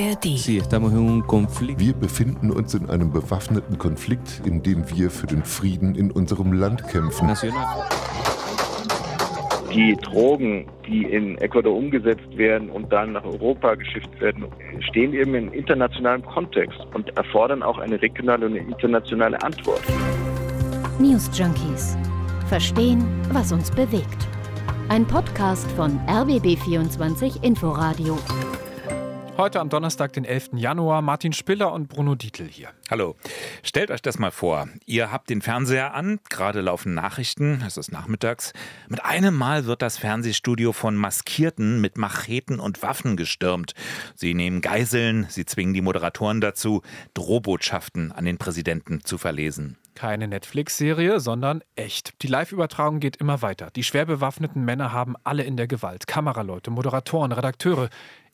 ARD. Wir befinden uns in einem bewaffneten Konflikt, in dem wir für den Frieden in unserem Land kämpfen. Die Drogen, die in Ecuador umgesetzt werden und dann nach Europa geschifft werden, stehen eben in internationalem Kontext und erfordern auch eine regionale und internationale Antwort. News Junkies. Verstehen, was uns bewegt. Ein Podcast von RBB24 Inforadio. Heute am Donnerstag, den 11. Januar, Martin Spiller und Bruno Dietl hier. Hallo. Stellt euch das mal vor. Ihr habt den Fernseher an, gerade laufen Nachrichten, es ist nachmittags. Mit einem Mal wird das Fernsehstudio von Maskierten mit Macheten und Waffen gestürmt. Sie nehmen Geiseln, sie zwingen die Moderatoren dazu, Drohbotschaften an den Präsidenten zu verlesen. Keine Netflix-Serie, sondern echt. Die Live-Übertragung geht immer weiter. Die schwer bewaffneten Männer haben alle in der Gewalt. Kameraleute, Moderatoren, Redakteure.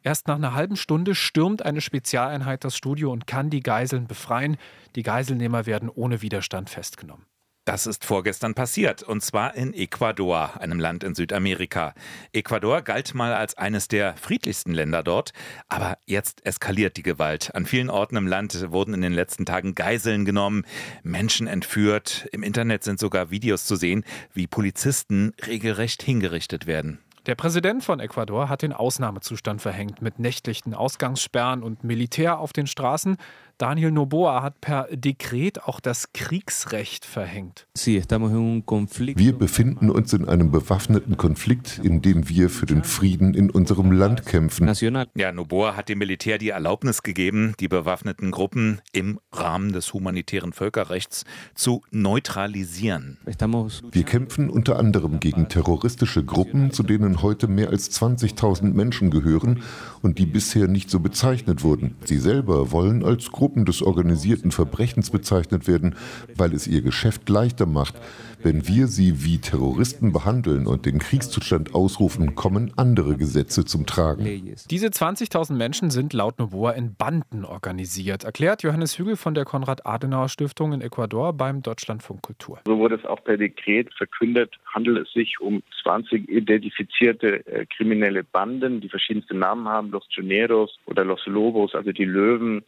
Erst nach einer halben Stunde stürmt eine Spezialeinheit das Studio und kann die Geiseln befreien. Die Geiselnehmer werden ohne Widerstand festgenommen. Das ist vorgestern passiert, und zwar in Ecuador, einem Land in Südamerika. Ecuador galt mal als eines der friedlichsten Länder dort, aber jetzt eskaliert die Gewalt. An vielen Orten im Land wurden in den letzten Tagen Geiseln genommen, Menschen entführt. Im Internet sind sogar Videos zu sehen, wie Polizisten regelrecht hingerichtet werden. Der Präsident von Ecuador hat den Ausnahmezustand verhängt mit nächtlichen Ausgangssperren und Militär auf den Straßen. Daniel Noboa hat per Dekret auch das Kriegsrecht verhängt. Wir befinden uns in einem bewaffneten Konflikt, in dem wir für den Frieden in unserem Land kämpfen. Ja, Noboa hat dem Militär die Erlaubnis gegeben, die bewaffneten Gruppen im Rahmen des humanitären Völkerrechts zu neutralisieren. Wir kämpfen unter anderem gegen terroristische Gruppen, zu denen heute mehr als 20.000 Menschen gehören und die bisher nicht so bezeichnet wurden. Sie selber wollen als Gruppe Gruppen des organisierten Verbrechens bezeichnet werden, weil es ihr Geschäft leichter macht. Wenn wir sie wie Terroristen behandeln und den Kriegszustand ausrufen, kommen andere Gesetze zum Tragen. Diese 20.000 Menschen sind laut Novoa in Banden organisiert, erklärt Johannes Hügel von der Konrad-Adenauer-Stiftung in Ecuador beim Deutschlandfunk Kultur. So wurde es auch per Dekret verkündet, handelt es sich um 20 identifizierte äh, kriminelle Banden, die verschiedenste Namen haben, Los Choneros oder Los Lobos, also die Löwen,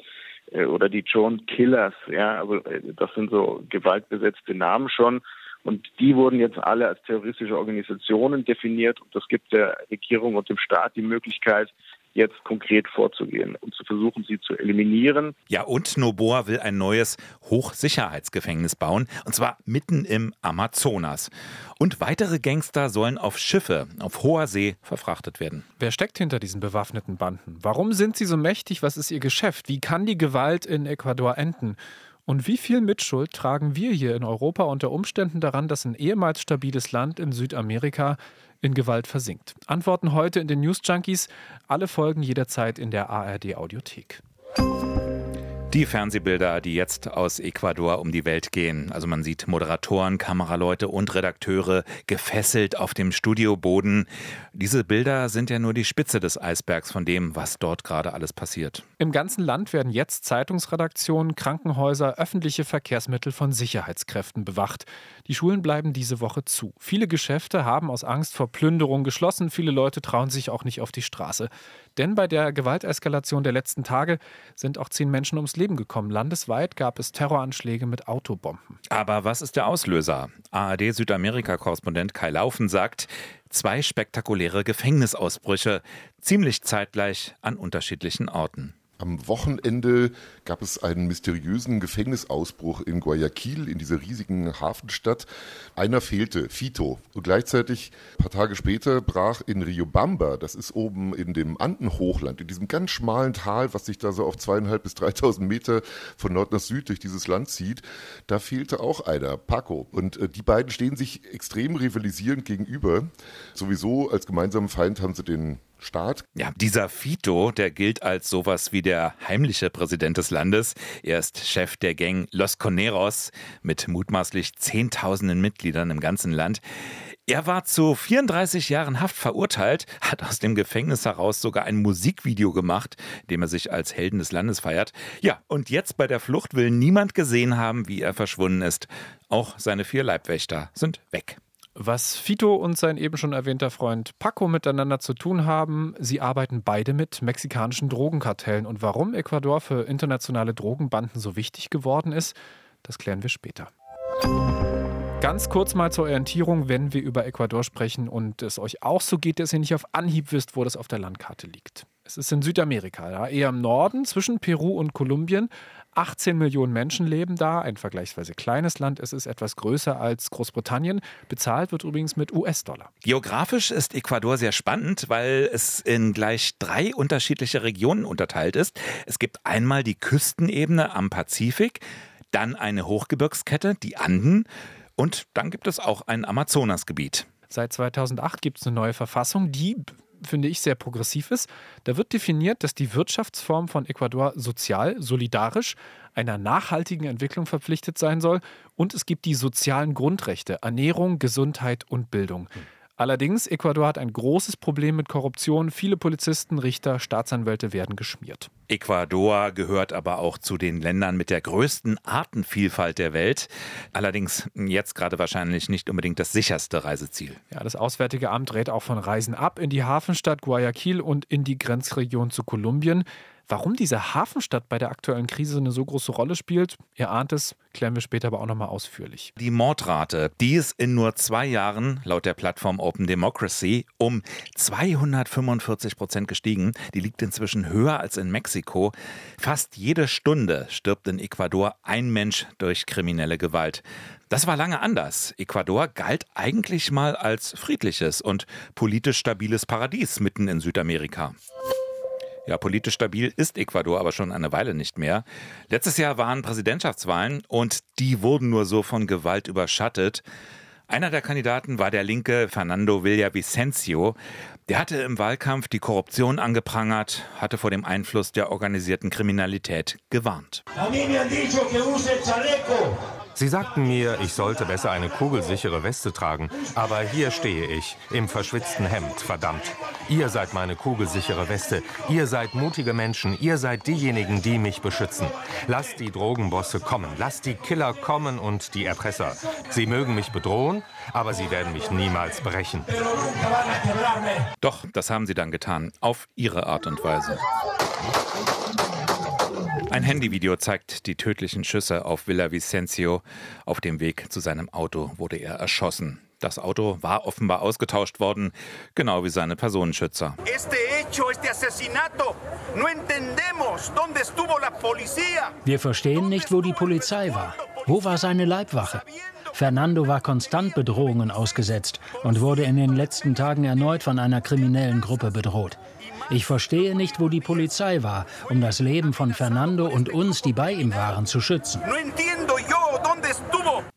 oder die John Killers, ja, also äh, das sind so gewaltbesetzte Namen schon. Und die wurden jetzt alle als terroristische Organisationen definiert und das gibt der Regierung und dem Staat die Möglichkeit, jetzt konkret vorzugehen und zu versuchen, sie zu eliminieren. Ja, und Noboa will ein neues Hochsicherheitsgefängnis bauen, und zwar mitten im Amazonas. Und weitere Gangster sollen auf Schiffe auf hoher See verfrachtet werden. Wer steckt hinter diesen bewaffneten Banden? Warum sind sie so mächtig? Was ist ihr Geschäft? Wie kann die Gewalt in Ecuador enden? Und wie viel Mitschuld tragen wir hier in Europa unter Umständen daran, dass ein ehemals stabiles Land in Südamerika in Gewalt versinkt? Antworten heute in den News Junkies. Alle Folgen jederzeit in der ARD Audiothek. Die Fernsehbilder, die jetzt aus Ecuador um die Welt gehen. Also man sieht Moderatoren, Kameraleute und Redakteure gefesselt auf dem Studioboden. Diese Bilder sind ja nur die Spitze des Eisbergs von dem, was dort gerade alles passiert. Im ganzen Land werden jetzt Zeitungsredaktionen, Krankenhäuser, öffentliche Verkehrsmittel von Sicherheitskräften bewacht. Die Schulen bleiben diese Woche zu. Viele Geschäfte haben aus Angst vor Plünderung geschlossen. Viele Leute trauen sich auch nicht auf die Straße. Denn bei der Gewalteskalation der letzten Tage sind auch zehn Menschen ums Leben gekommen. Landesweit gab es Terroranschläge mit Autobomben. Aber was ist der Auslöser? ARD Südamerika-Korrespondent Kai Laufen sagt, zwei spektakuläre Gefängnisausbrüche, ziemlich zeitgleich an unterschiedlichen Orten. Am Wochenende gab es einen mysteriösen Gefängnisausbruch in Guayaquil, in dieser riesigen Hafenstadt. Einer fehlte, Fito. Und gleichzeitig, ein paar Tage später, brach in Riobamba, das ist oben in dem Andenhochland, in diesem ganz schmalen Tal, was sich da so auf zweieinhalb bis dreitausend Meter von Nord nach Süd durch dieses Land zieht, da fehlte auch einer, Paco. Und äh, die beiden stehen sich extrem rivalisierend gegenüber. Sowieso als gemeinsamen Feind haben sie den Staat. Ja, dieser Fito, der gilt als sowas wie der heimliche Präsident des Landes. Er ist Chef der Gang Los Coneros mit mutmaßlich Zehntausenden Mitgliedern im ganzen Land. Er war zu 34 Jahren Haft verurteilt, hat aus dem Gefängnis heraus sogar ein Musikvideo gemacht, dem er sich als Helden des Landes feiert. Ja, und jetzt bei der Flucht will niemand gesehen haben, wie er verschwunden ist. Auch seine vier Leibwächter sind weg. Was Fito und sein eben schon erwähnter Freund Paco miteinander zu tun haben, sie arbeiten beide mit mexikanischen Drogenkartellen. Und warum Ecuador für internationale Drogenbanden so wichtig geworden ist, das klären wir später. Ganz kurz mal zur Orientierung, wenn wir über Ecuador sprechen und es euch auch so geht, dass ihr nicht auf Anhieb wisst, wo das auf der Landkarte liegt. Es ist in Südamerika, ja, eher im Norden zwischen Peru und Kolumbien. 18 Millionen Menschen leben da, ein vergleichsweise kleines Land. Es ist etwas größer als Großbritannien. Bezahlt wird übrigens mit US-Dollar. Geografisch ist Ecuador sehr spannend, weil es in gleich drei unterschiedliche Regionen unterteilt ist. Es gibt einmal die Küstenebene am Pazifik, dann eine Hochgebirgskette, die Anden, und dann gibt es auch ein Amazonasgebiet. Seit 2008 gibt es eine neue Verfassung, die finde ich, sehr progressiv ist. Da wird definiert, dass die Wirtschaftsform von Ecuador sozial, solidarisch, einer nachhaltigen Entwicklung verpflichtet sein soll und es gibt die sozialen Grundrechte, Ernährung, Gesundheit und Bildung. Allerdings, Ecuador hat ein großes Problem mit Korruption. Viele Polizisten, Richter, Staatsanwälte werden geschmiert. Ecuador gehört aber auch zu den Ländern mit der größten Artenvielfalt der Welt. Allerdings jetzt gerade wahrscheinlich nicht unbedingt das sicherste Reiseziel. Ja, das Auswärtige Amt rät auch von Reisen ab in die Hafenstadt Guayaquil und in die Grenzregion zu Kolumbien. Warum diese Hafenstadt bei der aktuellen Krise eine so große Rolle spielt, ihr ahnt es, klären wir später aber auch nochmal ausführlich. Die Mordrate, die ist in nur zwei Jahren laut der Plattform Open Democracy um 245 Prozent gestiegen. Die liegt inzwischen höher als in Mexiko. Fast jede Stunde stirbt in Ecuador ein Mensch durch kriminelle Gewalt. Das war lange anders. Ecuador galt eigentlich mal als friedliches und politisch stabiles Paradies mitten in Südamerika. Ja, politisch stabil ist Ecuador aber schon eine Weile nicht mehr. Letztes Jahr waren Präsidentschaftswahlen und die wurden nur so von Gewalt überschattet. Einer der Kandidaten war der linke Fernando Villavicencio. Der hatte im Wahlkampf die Korruption angeprangert, hatte vor dem Einfluss der organisierten Kriminalität gewarnt. Sie sagten mir, ich sollte besser eine kugelsichere Weste tragen. Aber hier stehe ich, im verschwitzten Hemd, verdammt. Ihr seid meine kugelsichere Weste. Ihr seid mutige Menschen. Ihr seid diejenigen, die mich beschützen. Lasst die Drogenbosse kommen. Lasst die Killer kommen und die Erpresser. Sie mögen mich bedrohen, aber sie werden mich niemals brechen. Doch, das haben sie dann getan. Auf ihre Art und Weise. Ein Handyvideo zeigt die tödlichen Schüsse auf Villa Vicencio. Auf dem Weg zu seinem Auto wurde er erschossen. Das Auto war offenbar ausgetauscht worden, genau wie seine Personenschützer. Wir verstehen nicht, wo die Polizei war. Wo war seine Leibwache? Fernando war konstant Bedrohungen ausgesetzt und wurde in den letzten Tagen erneut von einer kriminellen Gruppe bedroht. Ich verstehe nicht, wo die Polizei war, um das Leben von Fernando und uns, die bei ihm waren, zu schützen.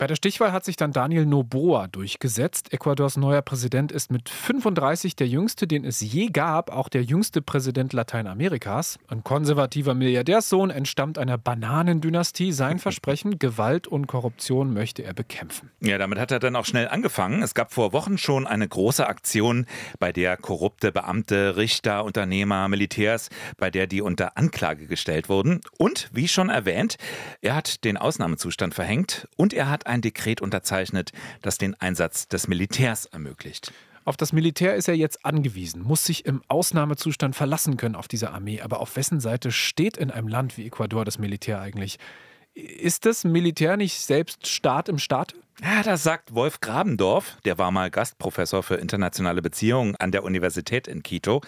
Bei der Stichwahl hat sich dann Daniel Noboa durchgesetzt. Ecuadors neuer Präsident ist mit 35 der jüngste, den es je gab, auch der jüngste Präsident Lateinamerikas. Ein konservativer Milliardärssohn entstammt einer Bananendynastie. Sein Versprechen, Gewalt und Korruption möchte er bekämpfen. Ja, damit hat er dann auch schnell angefangen. Es gab vor Wochen schon eine große Aktion, bei der korrupte Beamte, Richter, Unternehmer, Militärs, bei der die unter Anklage gestellt wurden. Und, wie schon erwähnt, er hat den Ausnahmezustand verhängt und er hat ein Dekret unterzeichnet, das den Einsatz des Militärs ermöglicht. Auf das Militär ist er jetzt angewiesen, muss sich im Ausnahmezustand verlassen können auf diese Armee. Aber auf wessen Seite steht in einem Land wie Ecuador das Militär eigentlich? Ist das Militär nicht selbst Staat im Staat? Ja, das sagt Wolf Grabendorf, der war mal Gastprofessor für internationale Beziehungen an der Universität in Quito,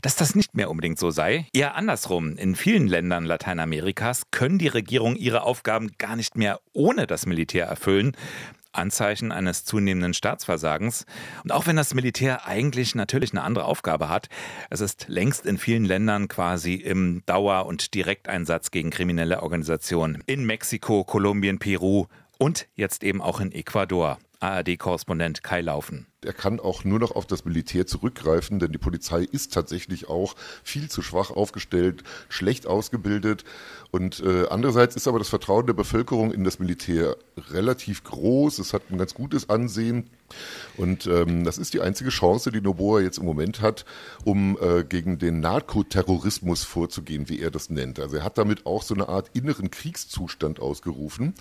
dass das nicht mehr unbedingt so sei. Eher andersrum. In vielen Ländern Lateinamerikas können die Regierungen ihre Aufgaben gar nicht mehr ohne das Militär erfüllen. Anzeichen eines zunehmenden Staatsversagens. Und auch wenn das Militär eigentlich natürlich eine andere Aufgabe hat, es ist längst in vielen Ländern quasi im Dauer- und Direkteinsatz gegen kriminelle Organisationen. In Mexiko, Kolumbien, Peru und jetzt eben auch in Ecuador. ARD-Korrespondent Kai Laufen. Er kann auch nur noch auf das Militär zurückgreifen, denn die Polizei ist tatsächlich auch viel zu schwach aufgestellt, schlecht ausgebildet. Und äh, andererseits ist aber das Vertrauen der Bevölkerung in das Militär relativ groß. Es hat ein ganz gutes Ansehen. Und ähm, das ist die einzige Chance, die Noboa jetzt im Moment hat, um äh, gegen den Narkoterrorismus vorzugehen, wie er das nennt. Also er hat damit auch so eine Art inneren Kriegszustand ausgerufen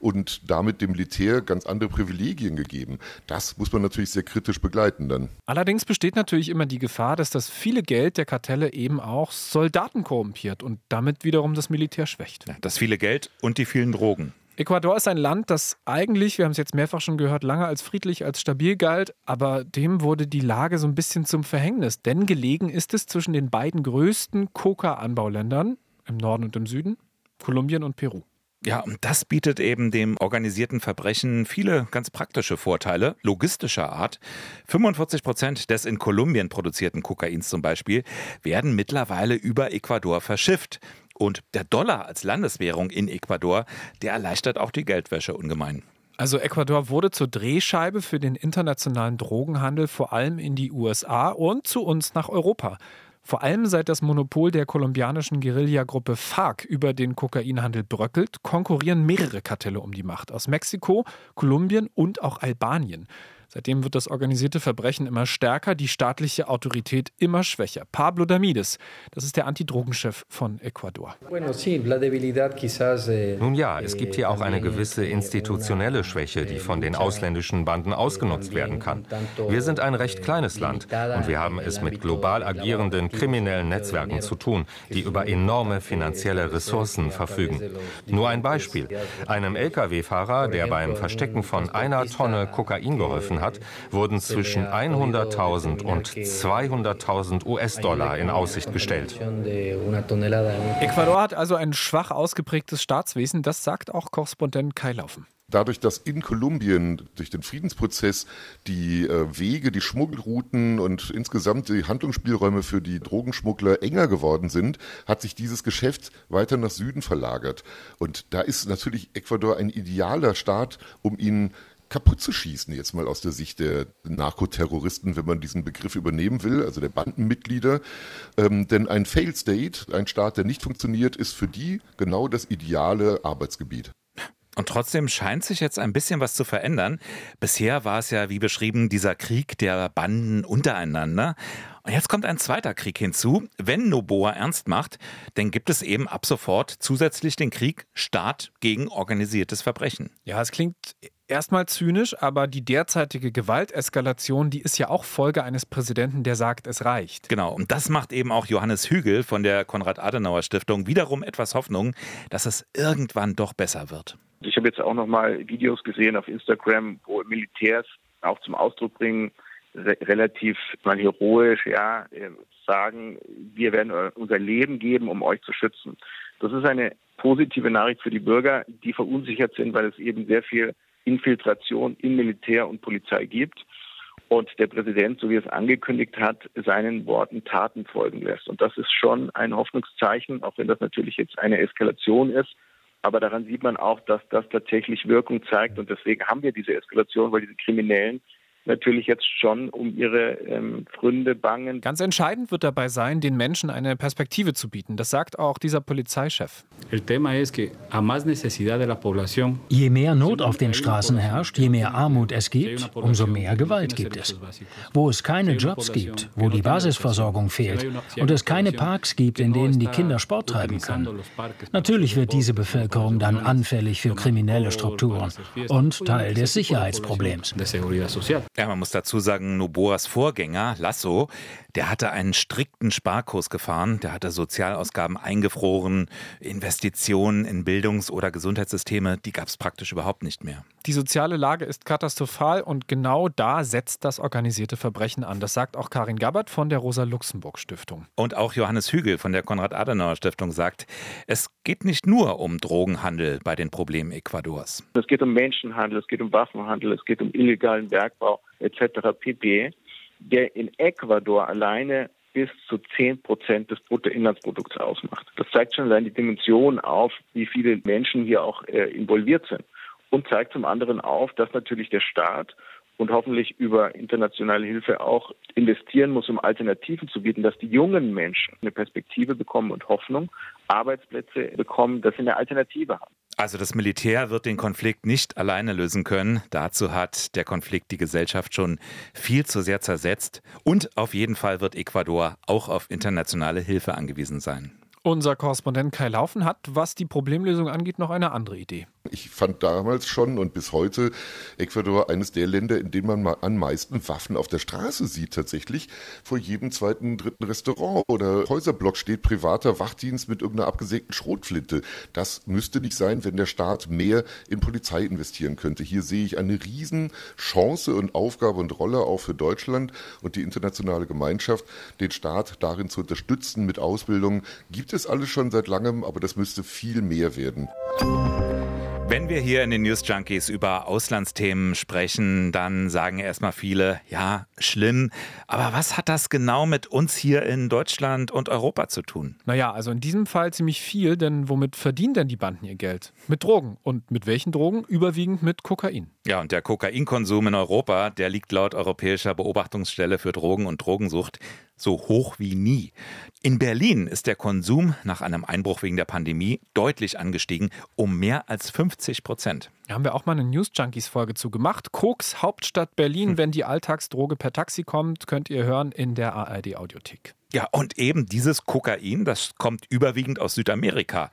und damit dem Militär ganz andere Privilegien gegeben. Das muss man natürlich sehr kritisch begleiten dann. Allerdings besteht natürlich immer die Gefahr, dass das viele Geld der Kartelle eben auch Soldaten korrumpiert und damit wiederum das Militär schwächt. Ja, das viele Geld und die vielen Drogen. Ecuador ist ein Land, das eigentlich, wir haben es jetzt mehrfach schon gehört, lange als friedlich, als stabil galt, aber dem wurde die Lage so ein bisschen zum Verhängnis. Denn gelegen ist es zwischen den beiden größten Coca-Anbauländern im Norden und im Süden, Kolumbien und Peru. Ja, und das bietet eben dem organisierten Verbrechen viele ganz praktische Vorteile, logistischer Art. 45 Prozent des in Kolumbien produzierten Kokains zum Beispiel werden mittlerweile über Ecuador verschifft. Und der Dollar als Landeswährung in Ecuador, der erleichtert auch die Geldwäsche ungemein. Also Ecuador wurde zur Drehscheibe für den internationalen Drogenhandel, vor allem in die USA und zu uns nach Europa. Vor allem seit das Monopol der kolumbianischen Guerillagruppe FARC über den Kokainhandel bröckelt, konkurrieren mehrere Kartelle um die Macht aus Mexiko, Kolumbien und auch Albanien. Seitdem wird das organisierte Verbrechen immer stärker, die staatliche Autorität immer schwächer. Pablo Damides, das ist der Antidrogenchef von Ecuador. Nun ja, es gibt hier auch eine gewisse institutionelle Schwäche, die von den ausländischen Banden ausgenutzt werden kann. Wir sind ein recht kleines Land und wir haben es mit global agierenden kriminellen Netzwerken zu tun, die über enorme finanzielle Ressourcen verfügen. Nur ein Beispiel. Einem Lkw-Fahrer, der beim Verstecken von einer Tonne Kokain geholfen geholfen hat, wurden zwischen 100.000 und 200.000 US-Dollar in Aussicht gestellt. Ecuador hat also ein schwach ausgeprägtes Staatswesen, das sagt auch Korrespondent Kai Laufen dadurch, dass in Kolumbien durch den Friedensprozess die äh, Wege, die Schmuggelrouten und insgesamt die Handlungsspielräume für die Drogenschmuggler enger geworden sind, hat sich dieses Geschäft weiter nach Süden verlagert. Und da ist natürlich Ecuador ein idealer Staat, um ihn kaputt zu schießen, jetzt mal aus der Sicht der Narkoterroristen, wenn man diesen Begriff übernehmen will, also der Bandenmitglieder. Ähm, denn ein Failed State, ein Staat, der nicht funktioniert, ist für die genau das ideale Arbeitsgebiet. Und trotzdem scheint sich jetzt ein bisschen was zu verändern. Bisher war es ja, wie beschrieben, dieser Krieg der Banden untereinander. Und jetzt kommt ein zweiter Krieg hinzu. Wenn Noboa ernst macht, dann gibt es eben ab sofort zusätzlich den Krieg Staat gegen organisiertes Verbrechen. Ja, es klingt erstmal zynisch, aber die derzeitige Gewalteskalation, die ist ja auch Folge eines Präsidenten, der sagt, es reicht. Genau, und das macht eben auch Johannes Hügel von der Konrad-Adenauer-Stiftung wiederum etwas Hoffnung, dass es irgendwann doch besser wird. Ich habe jetzt auch noch mal Videos gesehen auf Instagram, wo Militärs auch zum Ausdruck bringen, re relativ mal heroisch, ja, äh, sagen, wir werden unser Leben geben, um euch zu schützen. Das ist eine positive Nachricht für die Bürger, die verunsichert sind, weil es eben sehr viel Infiltration in Militär und Polizei gibt und der Präsident, so wie er es angekündigt hat, seinen Worten Taten folgen lässt. Und das ist schon ein Hoffnungszeichen, auch wenn das natürlich jetzt eine Eskalation ist. Aber daran sieht man auch, dass das tatsächlich Wirkung zeigt. Und deswegen haben wir diese Eskalation, weil diese Kriminellen natürlich jetzt schon um ihre ähm, Gründe bangen. Ganz entscheidend wird dabei sein, den Menschen eine Perspektive zu bieten. Das sagt auch dieser Polizeichef. Je mehr Not auf den Straßen herrscht, je mehr Armut es gibt, umso mehr Gewalt gibt es. Wo es keine Jobs gibt, wo die Basisversorgung fehlt und es keine Parks gibt, in denen die Kinder Sport treiben können. Natürlich wird diese Bevölkerung dann anfällig für kriminelle Strukturen und Teil des Sicherheitsproblems. Ja, man muss dazu sagen, Noboas Vorgänger, Lasso, der hatte einen strikten Sparkurs gefahren, der hatte Sozialausgaben eingefroren, Investitionen in Bildungs- oder Gesundheitssysteme, die gab es praktisch überhaupt nicht mehr. Die soziale Lage ist katastrophal und genau da setzt das organisierte Verbrechen an. Das sagt auch Karin Gabbard von der Rosa-Luxemburg-Stiftung. Und auch Johannes Hügel von der Konrad-Adenauer-Stiftung sagt, es geht nicht nur um Drogenhandel bei den Problemen Ecuadors. Es geht um Menschenhandel, es geht um Waffenhandel, es geht um illegalen Bergbau etc. pp der in Ecuador alleine bis zu 10 Prozent des Bruttoinlandsprodukts ausmacht. Das zeigt schon allein die Dimension auf, wie viele Menschen hier auch äh, involviert sind. Und zeigt zum anderen auf, dass natürlich der Staat und hoffentlich über internationale Hilfe auch investieren muss, um Alternativen zu bieten, dass die jungen Menschen eine Perspektive bekommen und Hoffnung, Arbeitsplätze bekommen, dass sie eine Alternative haben. Also das Militär wird den Konflikt nicht alleine lösen können. Dazu hat der Konflikt die Gesellschaft schon viel zu sehr zersetzt. Und auf jeden Fall wird Ecuador auch auf internationale Hilfe angewiesen sein. Unser Korrespondent Kai Laufen hat, was die Problemlösung angeht, noch eine andere Idee. Ich fand damals schon und bis heute Ecuador eines der Länder, in denen man am meisten Waffen auf der Straße sieht tatsächlich. Vor jedem zweiten, dritten Restaurant oder Häuserblock steht privater Wachdienst mit irgendeiner abgesägten Schrotflinte. Das müsste nicht sein, wenn der Staat mehr in Polizei investieren könnte. Hier sehe ich eine Riesenchance und Aufgabe und Rolle auch für Deutschland und die internationale Gemeinschaft, den Staat darin zu unterstützen mit Ausbildung. Gibt es alles schon seit langem, aber das müsste viel mehr werden. Wenn wir hier in den News Junkies über Auslandsthemen sprechen, dann sagen erstmal viele, ja, schlimm. Aber was hat das genau mit uns hier in Deutschland und Europa zu tun? Naja, also in diesem Fall ziemlich viel, denn womit verdienen denn die Banden ihr Geld? Mit Drogen. Und mit welchen Drogen? Überwiegend mit Kokain. Ja, und der Kokainkonsum in Europa, der liegt laut Europäischer Beobachtungsstelle für Drogen und Drogensucht so hoch wie nie. In Berlin ist der Konsum nach einem Einbruch wegen der Pandemie deutlich angestiegen, um mehr als 50 Prozent. Da haben wir auch mal eine News Junkies Folge zu gemacht. Koks, Hauptstadt Berlin. Hm. Wenn die Alltagsdroge per Taxi kommt, könnt ihr hören in der ARD Audiothek. Ja, und eben dieses Kokain, das kommt überwiegend aus Südamerika.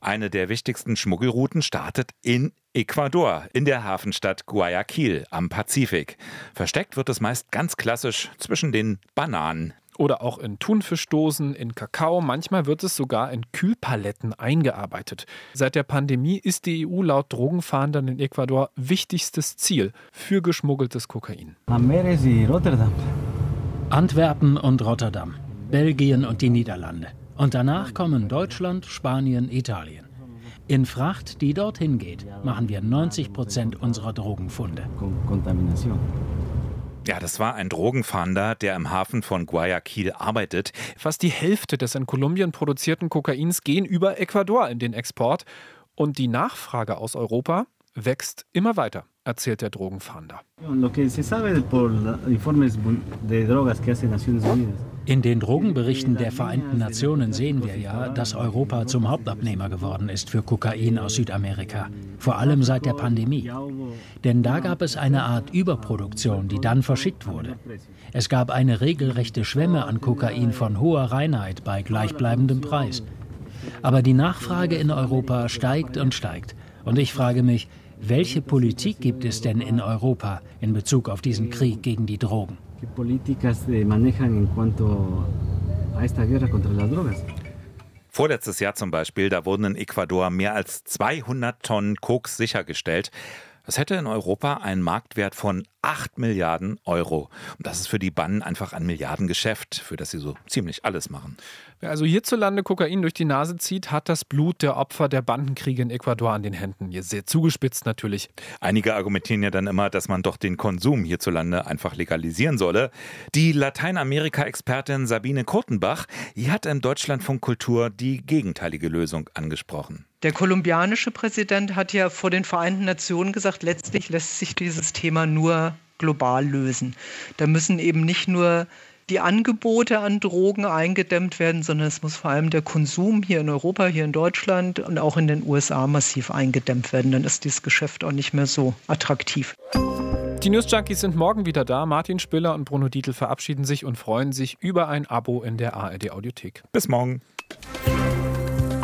Eine der wichtigsten Schmuggelrouten startet in Ecuador, in der Hafenstadt Guayaquil am Pazifik. Versteckt wird es meist ganz klassisch zwischen den Bananen, oder auch in Thunfischdosen, in Kakao. Manchmal wird es sogar in Kühlpaletten eingearbeitet. Seit der Pandemie ist die EU laut Drogenfahndern in Ecuador wichtigstes Ziel für geschmuggeltes Kokain. Antwerpen und Rotterdam, Belgien und die Niederlande. Und danach kommen Deutschland, Spanien, Italien. In Fracht, die dorthin geht, machen wir 90 Prozent unserer Drogenfunde. Ja, das war ein Drogenfahnder, der im Hafen von Guayaquil arbeitet. Fast die Hälfte des in Kolumbien produzierten Kokains gehen über Ecuador in den Export. Und die Nachfrage aus Europa wächst immer weiter, erzählt der Drogenfahnder. In den Drogenberichten der Vereinten Nationen sehen wir ja, dass Europa zum Hauptabnehmer geworden ist für Kokain aus Südamerika, vor allem seit der Pandemie. Denn da gab es eine Art Überproduktion, die dann verschickt wurde. Es gab eine regelrechte Schwemme an Kokain von hoher Reinheit bei gleichbleibendem Preis. Aber die Nachfrage in Europa steigt und steigt. Und ich frage mich, welche Politik gibt es denn in Europa in Bezug auf diesen Krieg gegen die Drogen? Vorletztes Jahr zum Beispiel, da wurden in Ecuador mehr als 200 Tonnen Koks sichergestellt. Das hätte in Europa einen Marktwert von 8 Milliarden Euro. Und das ist für die Bannen einfach ein Milliardengeschäft, für das sie so ziemlich alles machen. Wer also hierzulande Kokain durch die Nase zieht, hat das Blut der Opfer der Bandenkriege in Ecuador an den Händen. Hier sehr zugespitzt natürlich. Einige argumentieren ja dann immer, dass man doch den Konsum hierzulande einfach legalisieren solle. Die Lateinamerika-Expertin Sabine Kurtenbach, die hat im Deutschlandfunk Kultur die gegenteilige Lösung angesprochen. Der kolumbianische Präsident hat ja vor den Vereinten Nationen gesagt, letztlich lässt sich dieses Thema nur global lösen. Da müssen eben nicht nur die Angebote an Drogen eingedämmt werden, sondern es muss vor allem der Konsum hier in Europa, hier in Deutschland und auch in den USA massiv eingedämmt werden. Dann ist dieses Geschäft auch nicht mehr so attraktiv. Die News Junkies sind morgen wieder da. Martin Spiller und Bruno Dietl verabschieden sich und freuen sich über ein Abo in der ARD Audiothek. Bis morgen.